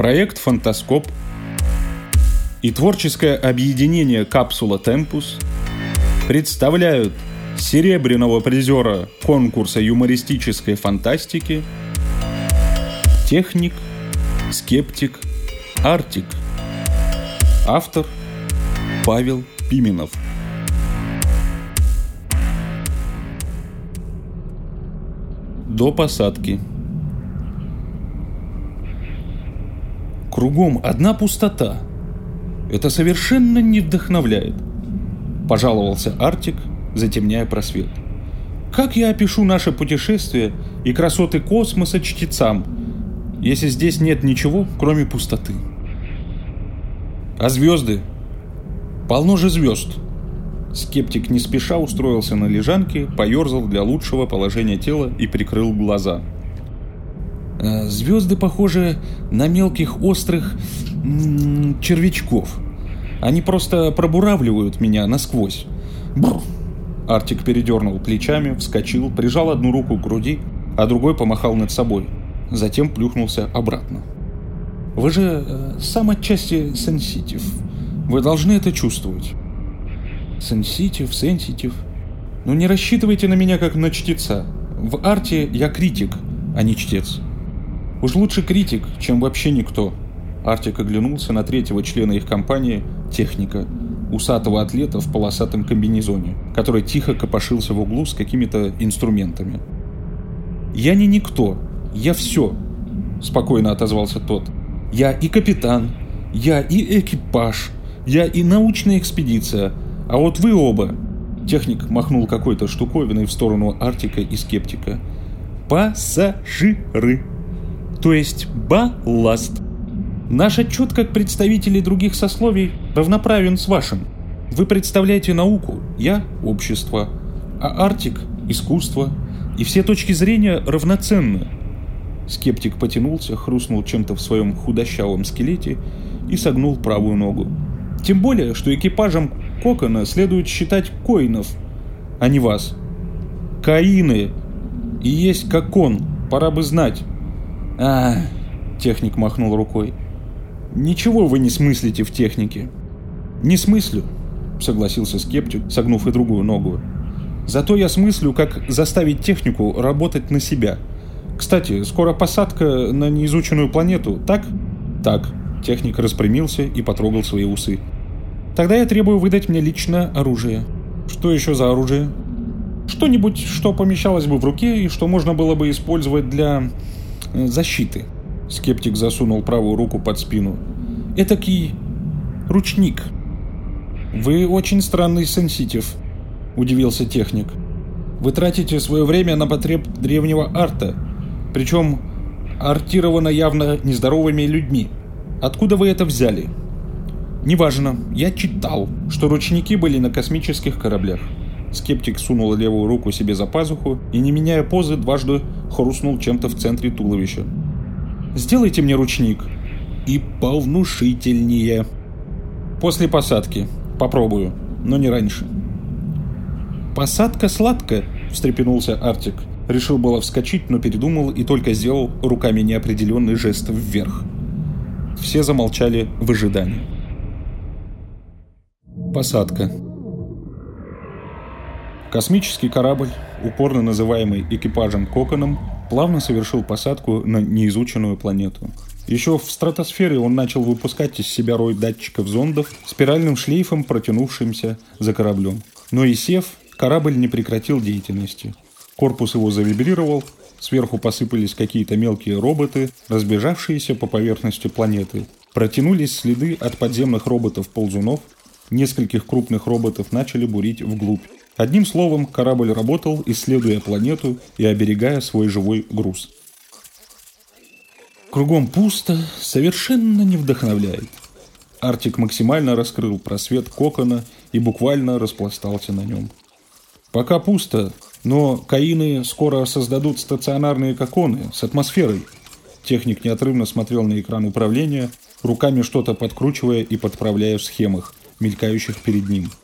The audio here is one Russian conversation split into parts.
Проект «Фантаскоп» и творческое объединение «Капсула Темпус» представляют серебряного призера конкурса юмористической фантастики «Техник, скептик, Артик». Автор Павел Пименов. До посадки. Кругом одна пустота. Это совершенно не вдохновляет. Пожаловался Артик, затемняя просвет. Как я опишу наше путешествие и красоты космоса чтецам, если здесь нет ничего, кроме пустоты? А звезды? Полно же звезд. Скептик не спеша устроился на лежанке, поерзал для лучшего положения тела и прикрыл глаза – звезды похожи на мелких острых червячков. Они просто пробуравливают меня насквозь. Бррр. Артик передернул плечами, вскочил, прижал одну руку к груди, а другой помахал над собой. Затем плюхнулся обратно. Вы же э, сам отчасти сенситив. Вы должны это чувствовать. Сенситив, сенситив. Ну не рассчитывайте на меня как на чтеца. В арте я критик, а не чтец. Уж лучше критик, чем вообще никто. Артик оглянулся на третьего члена их компании, техника, усатого атлета в полосатом комбинезоне, который тихо копошился в углу с какими-то инструментами. «Я не никто, я все», — спокойно отозвался тот. «Я и капитан, я и экипаж, я и научная экспедиция, а вот вы оба...» Техник махнул какой-то штуковиной в сторону Артика и Скептика. «Пассажиры!» То есть балласт. Наш отчет как представителей других сословий равноправен с вашим. Вы представляете науку, я – общество, а Артик – искусство, и все точки зрения равноценны. Скептик потянулся, хрустнул чем-то в своем худощавом скелете и согнул правую ногу. Тем более, что экипажем Кокона следует считать коинов, а не вас. Каины. И есть как он, пора бы знать. А, техник махнул рукой. Ничего вы не смыслите в технике. Не смыслю, согласился скептик, согнув и другую ногу. Зато я смыслю, как заставить технику работать на себя. Кстати, скоро посадка на неизученную планету, так? Так. Техник распрямился и потрогал свои усы. Тогда я требую выдать мне лично оружие. Что еще за оружие? Что-нибудь, что помещалось бы в руке и что можно было бы использовать для защиты. Скептик засунул правую руку под спину. Этакий ручник. Вы очень странный сенситив, удивился техник. Вы тратите свое время на потреб древнего арта, причем артировано явно нездоровыми людьми. Откуда вы это взяли? Неважно, я читал, что ручники были на космических кораблях. Скептик сунул левую руку себе за пазуху и, не меняя позы, дважды хрустнул чем-то в центре туловища. «Сделайте мне ручник». «И повнушительнее». «После посадки. Попробую, но не раньше». «Посадка сладкая», — встрепенулся Артик. Решил было вскочить, но передумал и только сделал руками неопределенный жест вверх. Все замолчали в ожидании. Посадка. Космический корабль, упорно называемый экипажем Коконом, плавно совершил посадку на неизученную планету. Еще в стратосфере он начал выпускать из себя рой датчиков зондов, спиральным шлейфом протянувшимся за кораблем. Но и сев, корабль не прекратил деятельности. Корпус его завибрировал, сверху посыпались какие-то мелкие роботы, разбежавшиеся по поверхности планеты. Протянулись следы от подземных роботов-ползунов, нескольких крупных роботов начали бурить вглубь. Одним словом, корабль работал, исследуя планету и оберегая свой живой груз. Кругом пусто, совершенно не вдохновляет. Артик максимально раскрыл просвет кокона и буквально распластался на нем. Пока пусто, но каины скоро создадут стационарные коконы с атмосферой. Техник неотрывно смотрел на экран управления, руками что-то подкручивая и подправляя в схемах, мелькающих перед ним –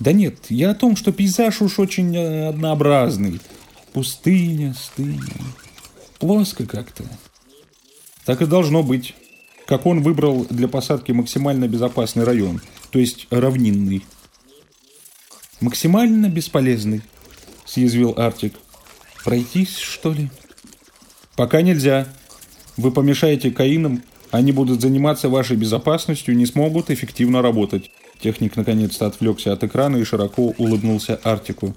да нет, я о том, что пейзаж уж очень э, однообразный. Пустыня, стыня. Плоско как-то. Так и должно быть, как он выбрал для посадки максимально безопасный район, то есть равнинный. «Максимально бесполезный», — съязвил Артик. «Пройтись, что ли?» «Пока нельзя. Вы помешаете каинам, они будут заниматься вашей безопасностью и не смогут эффективно работать». Техник наконец-то отвлекся от экрана и широко улыбнулся Артику.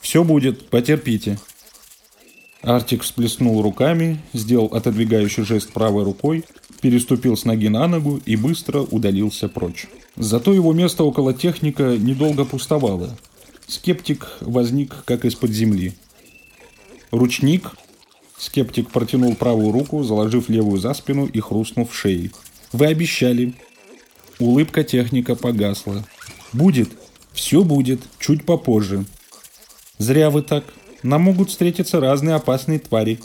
«Все будет, потерпите». Артик всплеснул руками, сделал отодвигающий жест правой рукой, переступил с ноги на ногу и быстро удалился прочь. Зато его место около техника недолго пустовало. Скептик возник как из-под земли. «Ручник?» Скептик протянул правую руку, заложив левую за спину и хрустнув шеей. «Вы обещали». Улыбка техника погасла. «Будет. Все будет. Чуть попозже». «Зря вы так. Нам могут встретиться разные опасные твари.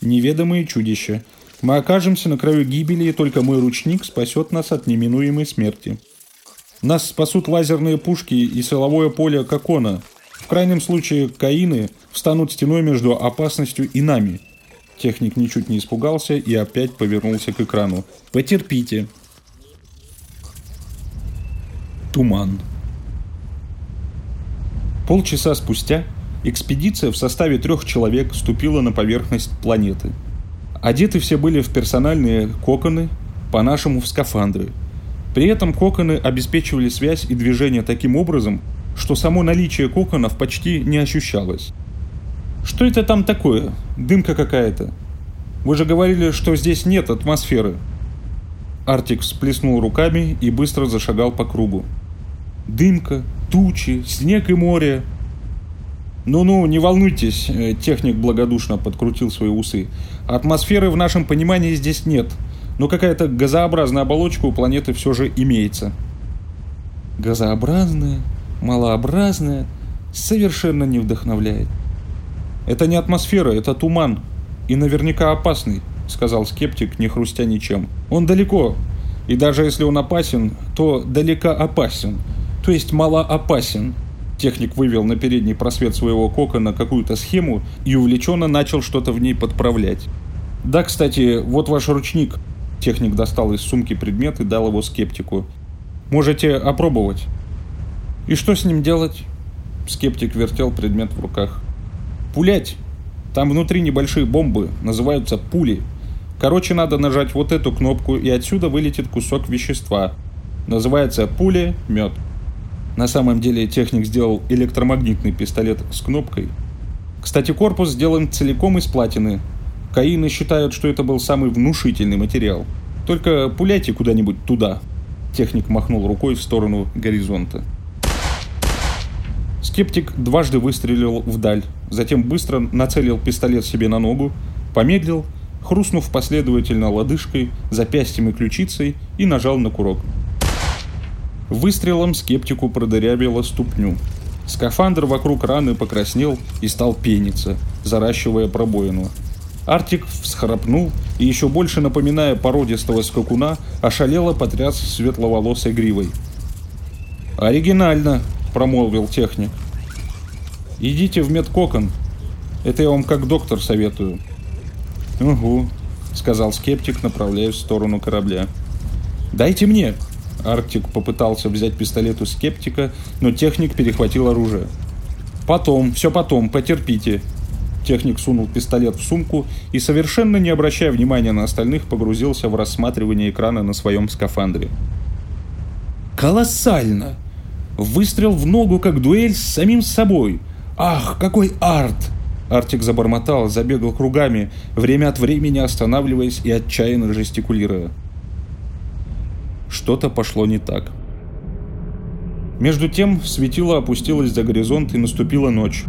Неведомые чудища. Мы окажемся на краю гибели, и только мой ручник спасет нас от неминуемой смерти. Нас спасут лазерные пушки и силовое поле Кокона. В крайнем случае, каины встанут стеной между опасностью и нами. Техник ничуть не испугался и опять повернулся к экрану. «Потерпите». Туман. Полчаса спустя экспедиция в составе трех человек ступила на поверхность планеты. Одеты все были в персональные коконы, по-нашему в скафандры. При этом коконы обеспечивали связь и движение таким образом, что само наличие коконов почти не ощущалось. «Что это там такое? Дымка какая-то. Вы же говорили, что здесь нет атмосферы». Артик всплеснул руками и быстро зашагал по кругу. «Дымка, тучи, снег и море, «Ну-ну, не волнуйтесь», э, — техник благодушно подкрутил свои усы. «Атмосферы в нашем понимании здесь нет, но какая-то газообразная оболочка у планеты все же имеется». «Газообразная, малообразная, совершенно не вдохновляет». «Это не атмосфера, это туман, и наверняка опасный», — сказал скептик, не хрустя ничем. «Он далеко, и даже если он опасен, то далеко опасен, то есть мало опасен». Техник вывел на передний просвет своего кокона какую-то схему и увлеченно начал что-то в ней подправлять. «Да, кстати, вот ваш ручник». Техник достал из сумки предмет и дал его скептику. «Можете опробовать». «И что с ним делать?» Скептик вертел предмет в руках. «Пулять. Там внутри небольшие бомбы, называются пули. Короче, надо нажать вот эту кнопку, и отсюда вылетит кусок вещества. Называется пуля мед». На самом деле техник сделал электромагнитный пистолет с кнопкой. Кстати, корпус сделан целиком из платины. Каины считают, что это был самый внушительный материал. Только пуляйте куда-нибудь туда. Техник махнул рукой в сторону горизонта. Скептик дважды выстрелил вдаль, затем быстро нацелил пистолет себе на ногу, помедлил, хрустнув последовательно лодыжкой, запястьем и ключицей и нажал на курок. Выстрелом скептику продырявило ступню. Скафандр вокруг раны покраснел и стал пениться, заращивая пробоину. Артик всхрапнул и, еще больше напоминая породистого скакуна, ошалело потряс светловолосой гривой. «Оригинально!» – промолвил техник. «Идите в медкокон. Это я вам как доктор советую». «Угу», – сказал скептик, направляясь в сторону корабля. «Дайте мне!» Арктик попытался взять пистолет у скептика, но техник перехватил оружие. «Потом, все потом, потерпите». Техник сунул пистолет в сумку и, совершенно не обращая внимания на остальных, погрузился в рассматривание экрана на своем скафандре. «Колоссально! Выстрел в ногу, как дуэль с самим собой! Ах, какой арт!» Артик забормотал, забегал кругами, время от времени останавливаясь и отчаянно жестикулируя что-то пошло не так. Между тем светило опустилось за горизонт и наступила ночь.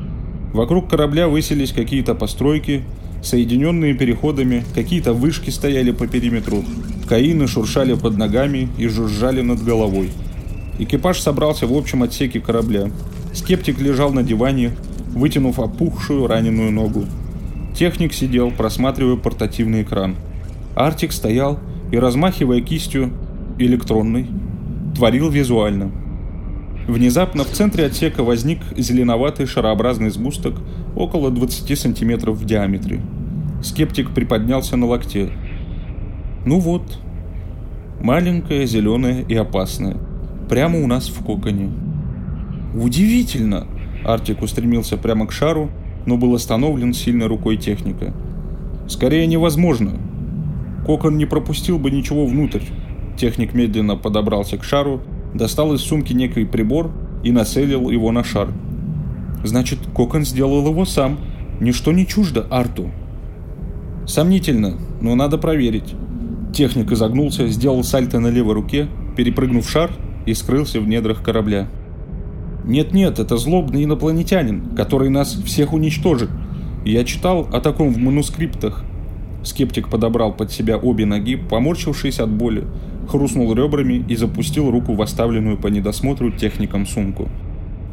Вокруг корабля высились какие-то постройки, соединенные переходами, какие-то вышки стояли по периметру, каины шуршали под ногами и жужжали над головой. Экипаж собрался в общем отсеке корабля. Скептик лежал на диване, вытянув опухшую раненую ногу. Техник сидел, просматривая портативный экран. Артик стоял и, размахивая кистью, электронный, творил визуально. Внезапно в центре отсека возник зеленоватый шарообразный сгусток около 20 сантиметров в диаметре. Скептик приподнялся на локте. «Ну вот, Маленькая, зеленая и опасная. Прямо у нас в коконе. Удивительно! Артик устремился прямо к шару, но был остановлен сильной рукой техника. Скорее невозможно. Кокон не пропустил бы ничего внутрь. Техник медленно подобрался к шару, достал из сумки некий прибор и нацелил его на шар. Значит, Кокон сделал его сам. Ничто не чуждо Арту. Сомнительно, но надо проверить. Техник изогнулся, сделал сальто на левой руке, перепрыгнув шар и скрылся в недрах корабля. Нет-нет, это злобный инопланетянин, который нас всех уничтожит. Я читал о таком в манускриптах. Скептик подобрал под себя обе ноги, поморщившись от боли, хрустнул ребрами и запустил руку в оставленную по недосмотру техником сумку.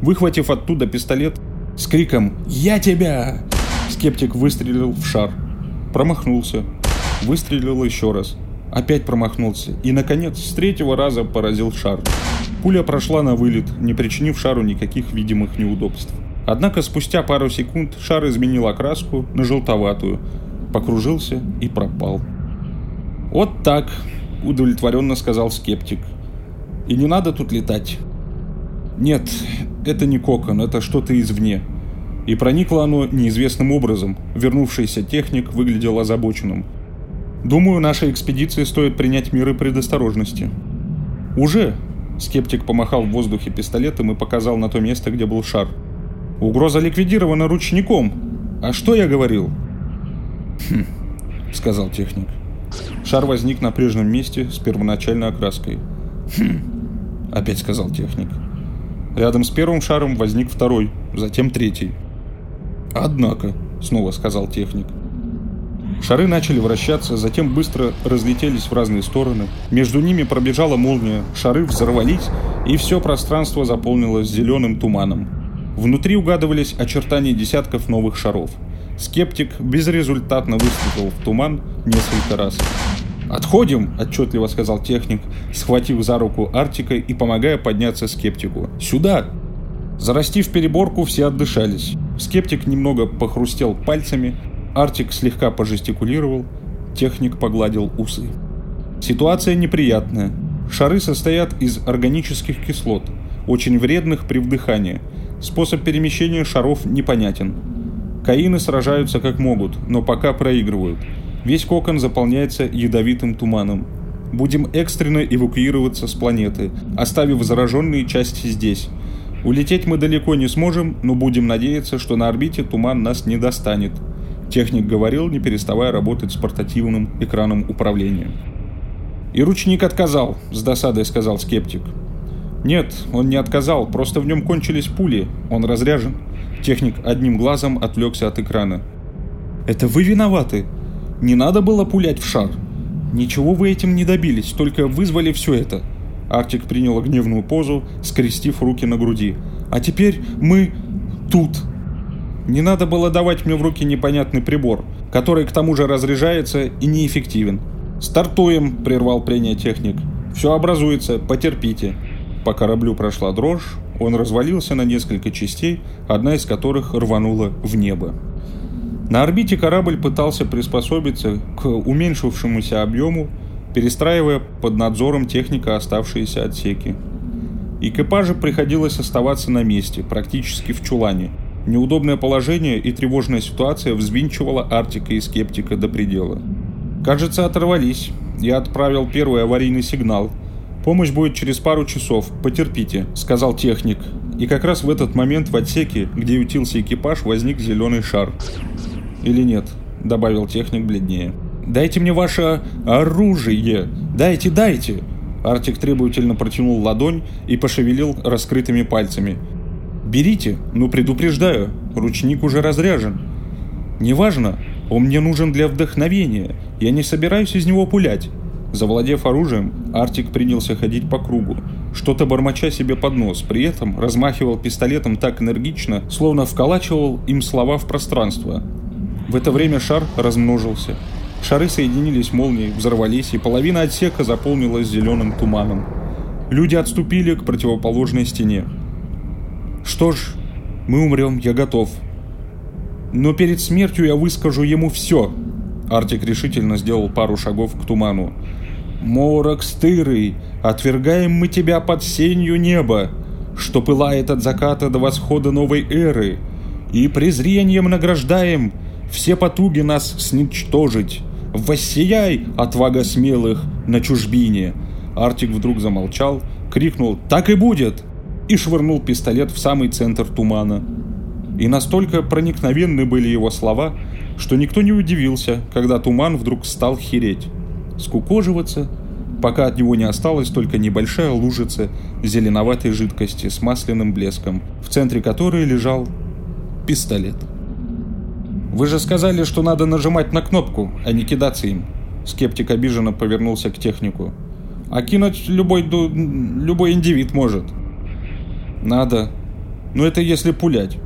Выхватив оттуда пистолет, с криком «Я тебя!» скептик выстрелил в шар. Промахнулся. Выстрелил еще раз. Опять промахнулся. И, наконец, с третьего раза поразил шар. Пуля прошла на вылет, не причинив шару никаких видимых неудобств. Однако спустя пару секунд шар изменил окраску на желтоватую, покружился и пропал. «Вот так», — удовлетворенно сказал скептик. «И не надо тут летать». «Нет, это не кокон, это что-то извне». И проникло оно неизвестным образом. Вернувшийся техник выглядел озабоченным. «Думаю, нашей экспедиции стоит принять меры предосторожности». «Уже», Скептик помахал в воздухе пистолетом и показал на то место, где был шар. «Угроза ликвидирована ручником. А что я говорил?» «Хм», — сказал техник. Шар возник на прежнем месте с первоначальной окраской. «Хм», — опять сказал техник. Рядом с первым шаром возник второй, затем третий. «Однако», — снова сказал техник, Шары начали вращаться, затем быстро разлетелись в разные стороны. Между ними пробежала молния, шары взорвались, и все пространство заполнилось зеленым туманом. Внутри угадывались очертания десятков новых шаров. Скептик безрезультатно выстрелил в туман несколько раз. «Отходим!» – отчетливо сказал техник, схватив за руку Артика и помогая подняться скептику. «Сюда!» Зарастив переборку, все отдышались. Скептик немного похрустел пальцами, Артик слегка пожестикулировал, техник погладил усы. Ситуация неприятная. Шары состоят из органических кислот, очень вредных при вдыхании. Способ перемещения шаров непонятен. Каины сражаются как могут, но пока проигрывают. Весь кокон заполняется ядовитым туманом. Будем экстренно эвакуироваться с планеты, оставив зараженные части здесь. Улететь мы далеко не сможем, но будем надеяться, что на орбите туман нас не достанет. Техник говорил, не переставая работать с портативным экраном управления. «И ручник отказал», — с досадой сказал скептик. «Нет, он не отказал, просто в нем кончились пули, он разряжен». Техник одним глазом отвлекся от экрана. «Это вы виноваты. Не надо было пулять в шар. Ничего вы этим не добились, только вызвали все это». Арктик принял гневную позу, скрестив руки на груди. «А теперь мы тут». Не надо было давать мне в руки непонятный прибор, который к тому же разряжается и неэффективен. «Стартуем!» – прервал прения техник. «Все образуется, потерпите». По кораблю прошла дрожь, он развалился на несколько частей, одна из которых рванула в небо. На орбите корабль пытался приспособиться к уменьшившемуся объему, перестраивая под надзором техника оставшиеся отсеки. Экипажу приходилось оставаться на месте, практически в чулане – Неудобное положение и тревожная ситуация взвинчивала Артика и Скептика до предела. «Кажется, оторвались. Я отправил первый аварийный сигнал. Помощь будет через пару часов. Потерпите», — сказал техник. И как раз в этот момент в отсеке, где ютился экипаж, возник зеленый шар. «Или нет?» — добавил техник бледнее. «Дайте мне ваше оружие! Дайте, дайте!» Артик требовательно протянул ладонь и пошевелил раскрытыми пальцами. «Берите, но предупреждаю, ручник уже разряжен. Неважно, он мне нужен для вдохновения, я не собираюсь из него пулять». Завладев оружием, Артик принялся ходить по кругу, что-то бормоча себе под нос, при этом размахивал пистолетом так энергично, словно вколачивал им слова в пространство. В это время шар размножился. Шары соединились молнией, взорвались, и половина отсека заполнилась зеленым туманом. Люди отступили к противоположной стене. Что ж, мы умрем, я готов. Но перед смертью я выскажу ему все. Артик решительно сделал пару шагов к туману. Морок стырый, отвергаем мы тебя под сенью неба, что пылает от заката до восхода новой эры, и презрением награждаем все потуги нас сничтожить. Воссияй, отвага смелых, на чужбине!» Артик вдруг замолчал, крикнул «Так и будет!» и швырнул пистолет в самый центр тумана. И настолько проникновенны были его слова, что никто не удивился, когда туман вдруг стал хереть, скукоживаться, пока от него не осталась только небольшая лужица зеленоватой жидкости с масляным блеском, в центре которой лежал пистолет. «Вы же сказали, что надо нажимать на кнопку, а не кидаться им». Скептик обиженно повернулся к технику. «А кинуть любой, любой индивид может». «Надо. Но это если пулять.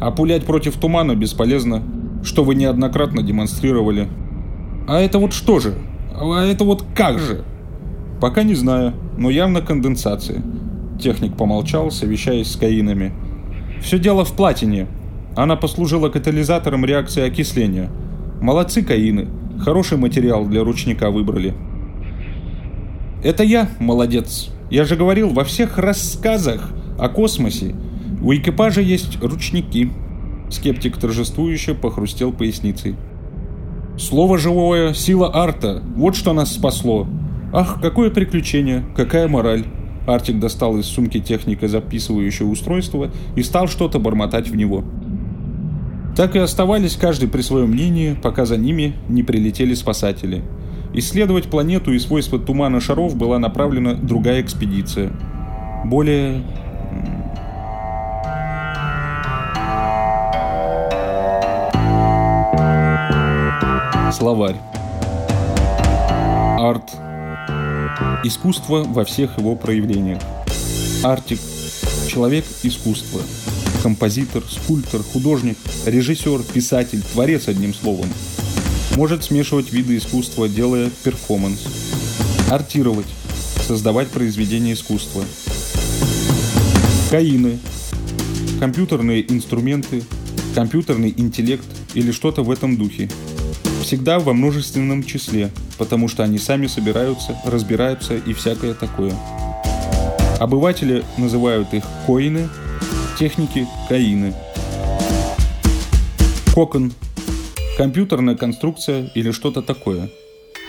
А пулять против тумана бесполезно, что вы неоднократно демонстрировали. А это вот что же? А это вот как же?» «Пока не знаю, но явно конденсация». Техник помолчал, совещаясь с каинами. «Все дело в платине. Она послужила катализатором реакции окисления. Молодцы каины. Хороший материал для ручника выбрали. Это я, молодец. Я же говорил, во всех рассказах о космосе у экипажа есть ручники. Скептик торжествующе похрустел поясницей. Слово живое, сила арта. Вот что нас спасло. Ах, какое приключение, какая мораль. Артик достал из сумки техника записывающее устройство и стал что-то бормотать в него так и оставались каждый при своем мнении, пока за ними не прилетели спасатели. Исследовать планету и свойства тумана шаров была направлена другая экспедиция. Более... Словарь. Арт. Искусство во всех его проявлениях. Артик. Человек искусства композитор, скульптор, художник, режиссер, писатель, творец одним словом. Может смешивать виды искусства, делая перформанс. Артировать. Создавать произведения искусства. Каины. Компьютерные инструменты, компьютерный интеллект или что-то в этом духе. Всегда во множественном числе, потому что они сами собираются, разбираются и всякое такое. Обыватели называют их коины – техники каины. Кокон. Компьютерная конструкция или что-то такое.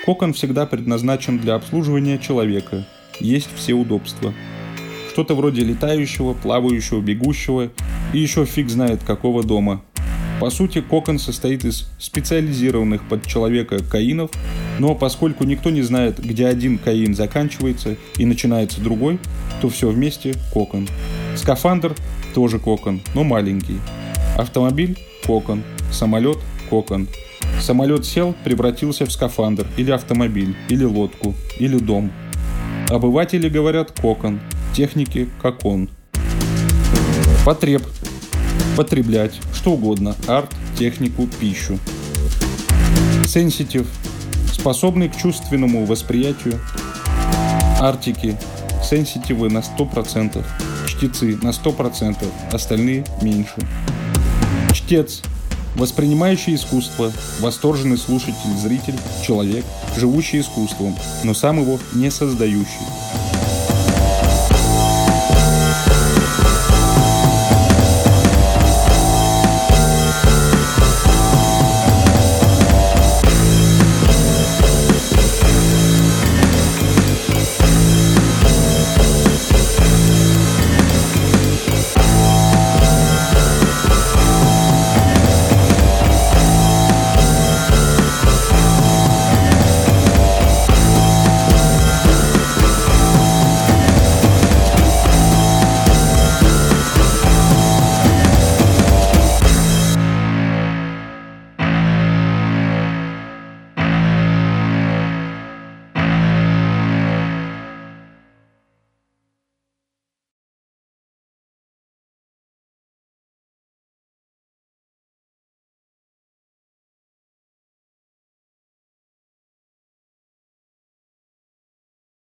Кокон всегда предназначен для обслуживания человека. Есть все удобства. Что-то вроде летающего, плавающего, бегущего и еще фиг знает какого дома. По сути, кокон состоит из специализированных под человека каинов, но поскольку никто не знает, где один каин заканчивается и начинается другой, то все вместе кокон. Скафандр тоже кокон, но маленький. Автомобиль – кокон, самолет – кокон. Самолет сел, превратился в скафандр, или автомобиль, или лодку, или дом. Обыватели говорят кокон, техники – кокон. Потреб – потреблять, что угодно, арт, технику, пищу. Сенситив – способный к чувственному восприятию. Артики – сенситивы на 100% чтецы на 100%, остальные меньше. Чтец Воспринимающий искусство, восторженный слушатель, зритель, человек, живущий искусством, но сам его не создающий.